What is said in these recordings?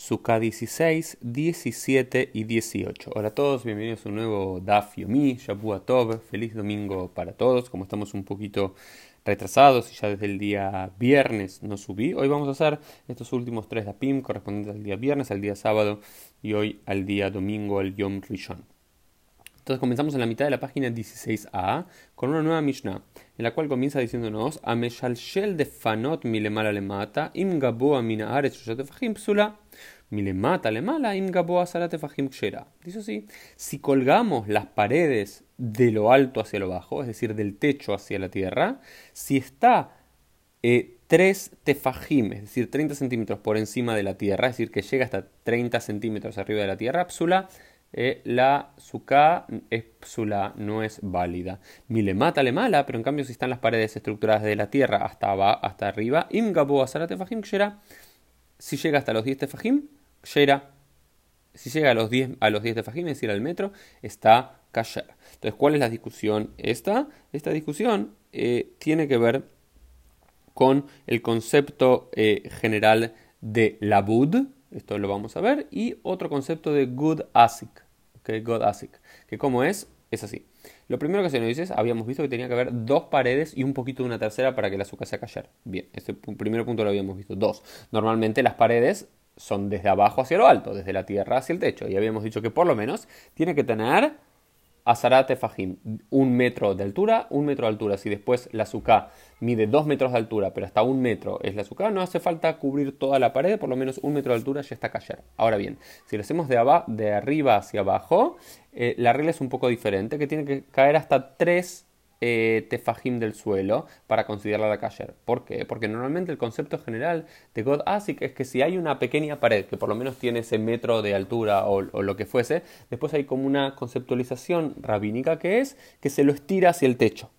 Sukkah 16, 17 y 18. Hola a todos, bienvenidos a un nuevo Daf Yomi, Shabu Tov, feliz domingo para todos. Como estamos un poquito retrasados y ya desde el día viernes no subí, hoy vamos a hacer estos últimos tres Dapim correspondientes al día viernes, al día sábado y hoy al día domingo, el Yom Rishon. Entonces comenzamos en la mitad de la página 16a con una nueva Mishnah, en la cual comienza diciéndonos Ameshalshel de fanot milemala le mata, im gaboa mina aretz psula Milemata le mala Dice así, si colgamos las paredes de lo alto hacia lo bajo, es decir, del techo hacia la tierra, si está eh, 3 tefajim, es decir, 30 centímetros por encima de la tierra, es decir, que llega hasta 30 centímetros arriba de la tierra, psula, eh, la suka es psula, no es válida. Milemata le mala, pero en cambio si están las paredes estructuradas de la tierra hasta, hasta arriba, si llega hasta los 10 tefajim, Shera, si llega a los 10, a los 10 de Fajim, es decir, al metro, está Kasher. Entonces, ¿cuál es la discusión? Esta, esta discusión eh, tiene que ver con el concepto eh, general de labud, esto lo vamos a ver, y otro concepto de good asik, okay, good asik, que como es, es así. Lo primero que se nos dice es, habíamos visto que tenía que haber dos paredes y un poquito de una tercera para que el azúcar se cayera. Bien, ese primer punto lo habíamos visto. Dos, normalmente las paredes son desde abajo hacia lo alto, desde la tierra hacia el techo. Y habíamos dicho que por lo menos tiene que tener Azarate Fajim, un metro de altura, un metro de altura. Si después la azúcar mide dos metros de altura, pero hasta un metro es la azúcar, no hace falta cubrir toda la pared, por lo menos un metro de altura ya está cayendo. Ahora bien, si lo hacemos de, de arriba hacia abajo, eh, la regla es un poco diferente, que tiene que caer hasta tres eh, tefajim del suelo para considerarla la kasher. ¿Por qué? Porque normalmente el concepto general de God Asik es que si hay una pequeña pared que por lo menos tiene ese metro de altura o, o lo que fuese, después hay como una conceptualización rabínica que es que se lo estira hacia el techo.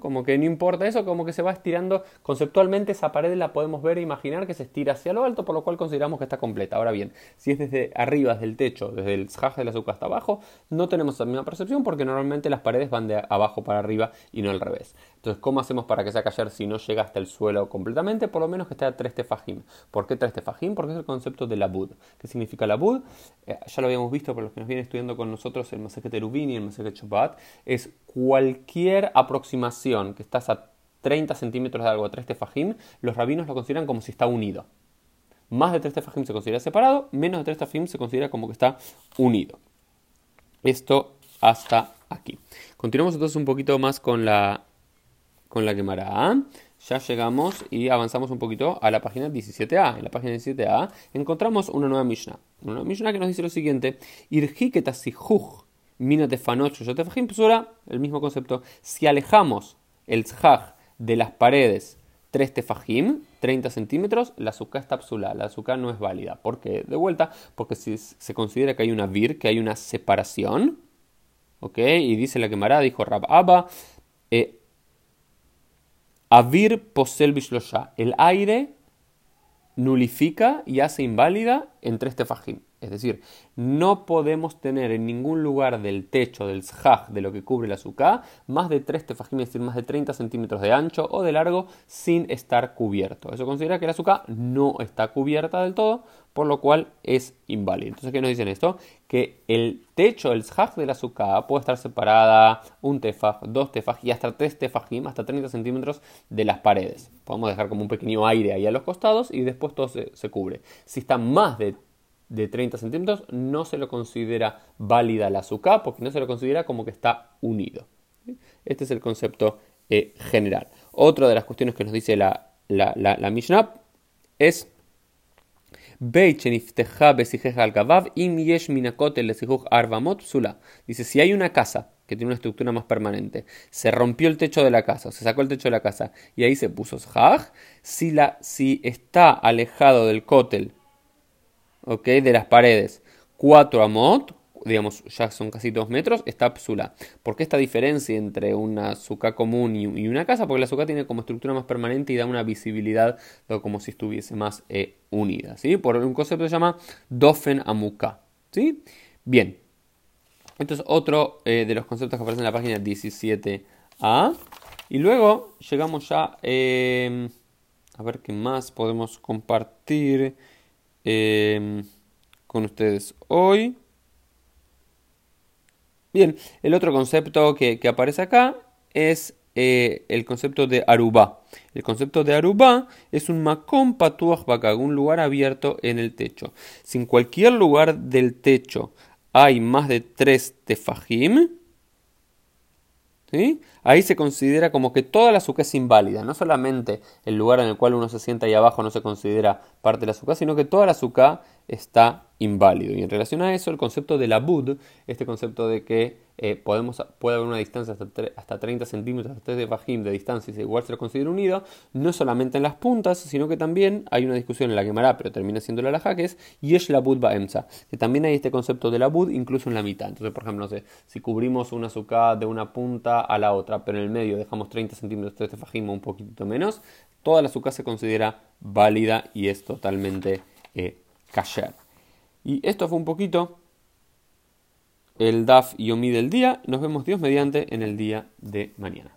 Como que no importa eso, como que se va estirando. Conceptualmente esa pared la podemos ver e imaginar que se estira hacia lo alto, por lo cual consideramos que está completa. Ahora bien, si es desde arriba, desde el techo, desde el zhaj del azúcar hasta abajo, no tenemos la misma percepción porque normalmente las paredes van de abajo para arriba y no al revés. Entonces, ¿cómo hacemos para que sea callar si no llega hasta el suelo completamente? Por lo menos que esté a 3 tefajim. ¿Por qué 3 tefajim? Porque es el concepto de la bud. ¿Qué significa la bud? Eh, ya lo habíamos visto por los que nos vienen estudiando con nosotros el Maseket Terubin y el Maseket Chobat. Es cualquier aproximación que estás a 30 centímetros de algo a 3 tefajim, los rabinos lo consideran como si está unido. Más de 3 tefajim se considera separado, menos de 3 tefajim se considera como que está unido. Esto hasta aquí. Continuamos entonces un poquito más con la, con la quemará. Ya llegamos y avanzamos un poquito a la página 17a. En la página 17a encontramos una nueva Mishnah. Una nueva Mishnah que nos dice lo siguiente: Irhiketasihuj el mismo concepto. Si alejamos el tzhaj de las paredes 3 tefajim, 30 centímetros, la azúcar está psula, la azúcar no es válida. ¿Por qué? De vuelta, porque si se considera que hay una vir, que hay una separación, ¿ok? Y dice la quemará, dijo Rab Abba, eh, Avir posel el aire nulifica y hace inválida en 3 tefajim. Es decir, no podemos tener en ningún lugar del techo, del zhaj, de lo que cubre la azúcar, más de 3 tefajim, es decir, más de 30 centímetros de ancho o de largo sin estar cubierto. Eso considera que la azúcar no está cubierta del todo, por lo cual es inválido. Entonces, ¿qué nos dicen esto? Que el techo, el zhaj de la azúcar puede estar separada un tefaj, dos tefaj y hasta 3 tefajim, hasta 30 centímetros de las paredes. Podemos dejar como un pequeño aire ahí a los costados y después todo se, se cubre. Si está más de de 30 centímetros no se lo considera válida la azúcar porque no se lo considera como que está unido. Este es el concepto eh, general. Otra de las cuestiones que nos dice la, la, la, Mishnah es Dice, si hay una casa que tiene una estructura más permanente, se rompió el techo de la casa, se sacó el techo de la casa y ahí se puso zhaj, si, la, si está alejado del cótel ¿ok? de las paredes 4 amot, digamos ya son casi 2 metros, está psula. ¿Por qué esta diferencia entre una azúcar común y, una casa? Porque la azúcar tiene como estructura más permanente y da una visibilidad como si estuviese más eh, unida. ¿sí? Por un concepto que se llama dofen amuka. ¿sí? Bien. Esto es otro eh, de los conceptos que aparecen en la página 17a. Y luego llegamos ya eh, a ver qué más podemos compartir. Em, con ustedes hoy. Bien, el otro concepto que, aparece acá es eh, el concepto de Aruba. El concepto de Aruba es un makom patuach un lugar abierto en el techo. Si en cualquier lugar del techo hay más de tres tefajim, Ahí se considera como que toda la azúcar es inválida, no solamente el lugar en el cual uno se sienta ahí abajo no se considera parte de la azúcar, sino que toda la azúcar está inválido. Y en relación a eso, el concepto de la bud, este concepto de que eh, podemos, puede haber una distancia hasta, hasta 30 centímetros, hasta 3 de fajim de distancia y igual se lo considera unido, no solamente en las puntas, sino que también hay una discusión en la quemará, pero termina siendo la laja, que es yesh la bud baemsa, que también hay este concepto de la bud incluso en la mitad. Entonces, por ejemplo, no sé, si cubrimos una azúcar de una punta a la otra, pero en el medio dejamos 30 centímetros de fajim o un poquito menos, toda la azúcar se considera válida y es totalmente eh, Y esto fue un poquito el DAF Yomi del día. Nos vemos Dios mediante en el día de mañana.